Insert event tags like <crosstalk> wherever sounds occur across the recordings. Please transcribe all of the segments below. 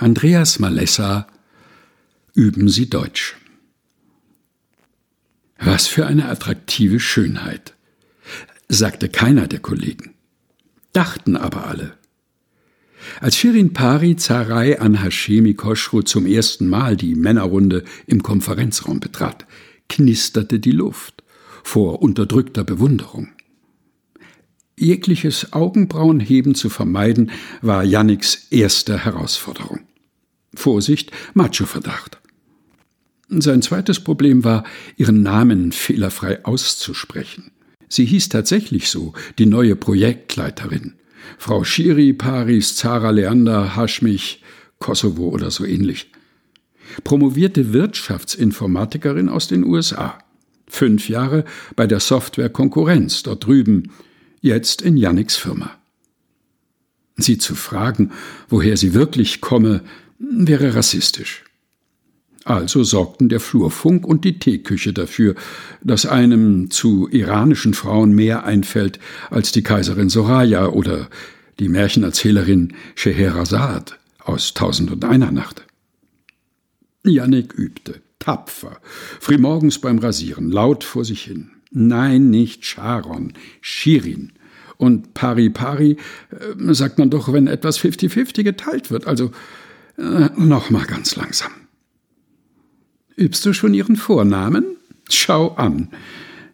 Andreas Malessa Üben Sie Deutsch. Was für eine attraktive Schönheit, sagte keiner der Kollegen, dachten aber alle. Als Shirin Pari Zarai an Hashemi Koschru zum ersten Mal die Männerrunde im Konferenzraum betrat, knisterte die Luft vor unterdrückter Bewunderung. Jegliches Augenbrauenheben zu vermeiden, war Janniks erste Herausforderung. Vorsicht, Macho-Verdacht. Sein zweites Problem war, ihren Namen fehlerfrei auszusprechen. Sie hieß tatsächlich so, die neue Projektleiterin. Frau Schiri, Paris, Zara Leander, Haschmich, Kosovo oder so ähnlich. Promovierte Wirtschaftsinformatikerin aus den USA. Fünf Jahre bei der Software Konkurrenz dort drüben, jetzt in Janniks Firma. Sie zu fragen, woher sie wirklich komme, wäre rassistisch. Also sorgten der Flurfunk und die Teeküche dafür, dass einem zu iranischen Frauen mehr einfällt als die Kaiserin Soraya oder die Märchenerzählerin Scheherazade aus Tausend und einer Nacht. Jannik übte, tapfer, frühmorgens beim Rasieren, laut vor sich hin. Nein, nicht Sharon, Shirin. Und pari pari äh, sagt man doch, wenn etwas 50-50 geteilt wird, also äh, noch mal ganz langsam. Übst du schon ihren Vornamen? Schau an,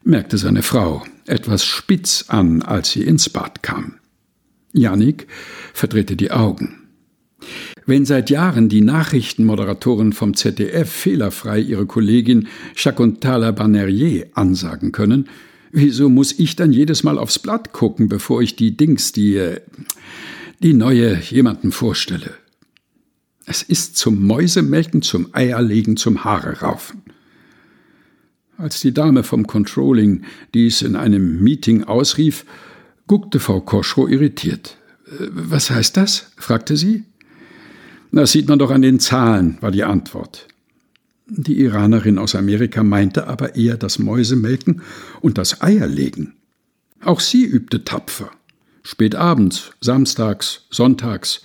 merkte seine Frau etwas spitz an, als sie ins Bad kam. Jannik verdrehte die Augen. Wenn seit Jahren die Nachrichtenmoderatoren vom ZDF fehlerfrei ihre Kollegin Shakuntala Banerjee ansagen können, wieso muss ich dann jedes Mal aufs Blatt gucken, bevor ich die Dings, die, äh, die neue jemanden vorstelle? Es ist zum Mäusemelken, zum Eierlegen, zum Haare raufen. Als die Dame vom Controlling dies in einem Meeting ausrief, guckte Frau Koschro irritiert. Äh, was heißt das? fragte sie. Das sieht man doch an den Zahlen, war die Antwort. Die Iranerin aus Amerika meinte aber eher das Mäusemelken und das Eierlegen. Auch sie übte tapfer. Spät abends, samstags, sonntags,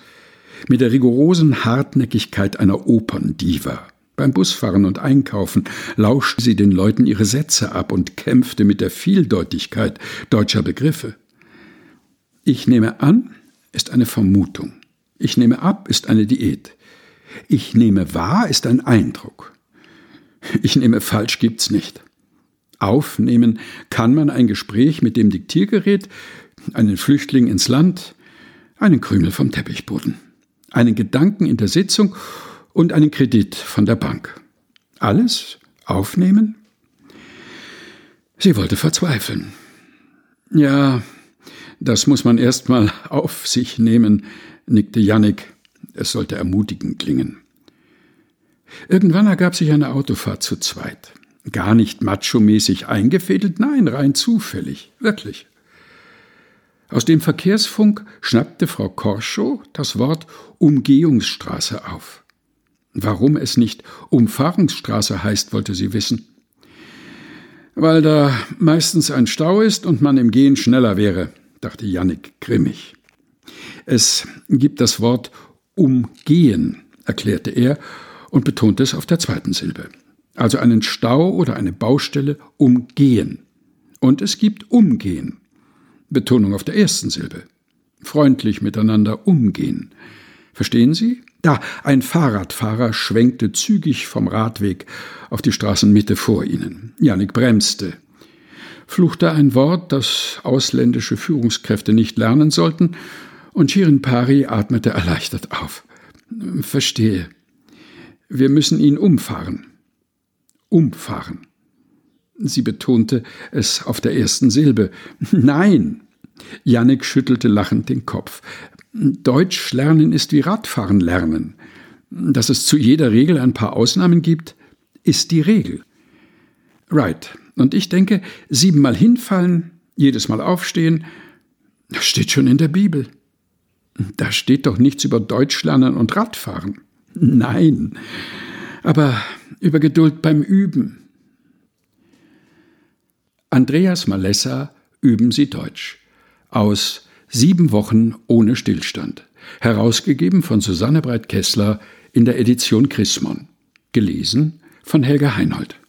mit der rigorosen Hartnäckigkeit einer Operndiva. Beim Busfahren und Einkaufen lauschte sie den Leuten ihre Sätze ab und kämpfte mit der Vieldeutigkeit deutscher Begriffe. Ich nehme an, ist eine Vermutung. Ich nehme ab, ist eine Diät. Ich nehme wahr, ist ein Eindruck. Ich nehme falsch gibt's nicht. Aufnehmen kann man ein Gespräch mit dem Diktiergerät, einen Flüchtling ins Land, einen Krümel vom Teppichboden einen Gedanken in der Sitzung und einen Kredit von der Bank. Alles aufnehmen? Sie wollte verzweifeln. Ja, das muss man erst mal <laughs> auf sich nehmen, nickte Jannik. Es sollte ermutigend klingen. Irgendwann ergab sich eine Autofahrt zu zweit. Gar nicht macho-mäßig eingefädelt, nein, rein zufällig, wirklich. Aus dem Verkehrsfunk schnappte Frau Korschow das Wort Umgehungsstraße auf. Warum es nicht Umfahrungsstraße heißt, wollte sie wissen. Weil da meistens ein Stau ist und man im Gehen schneller wäre, dachte Jannik grimmig. Es gibt das Wort umgehen, erklärte er und betonte es auf der zweiten Silbe. Also einen Stau oder eine Baustelle umgehen. Und es gibt umgehen. Betonung auf der ersten Silbe. Freundlich miteinander umgehen. Verstehen Sie? Da, ein Fahrradfahrer schwenkte zügig vom Radweg auf die Straßenmitte vor ihnen. Janik bremste, fluchte ein Wort, das ausländische Führungskräfte nicht lernen sollten, und Shirin Pari atmete erleichtert auf. Verstehe. Wir müssen ihn umfahren. Umfahren. Sie betonte es auf der ersten Silbe. Nein. Jannik schüttelte lachend den Kopf. Deutsch lernen ist wie Radfahren lernen. Dass es zu jeder Regel ein paar Ausnahmen gibt, ist die Regel. Right. Und ich denke, siebenmal hinfallen, jedes Mal aufstehen, das steht schon in der Bibel. Da steht doch nichts über Deutsch lernen und Radfahren. Nein. Aber über Geduld beim Üben. Andreas Malessa Üben Sie Deutsch. Aus Sieben Wochen ohne Stillstand. Herausgegeben von Susanne Breit-Kessler in der Edition Chrismon, gelesen von Helga Heinold.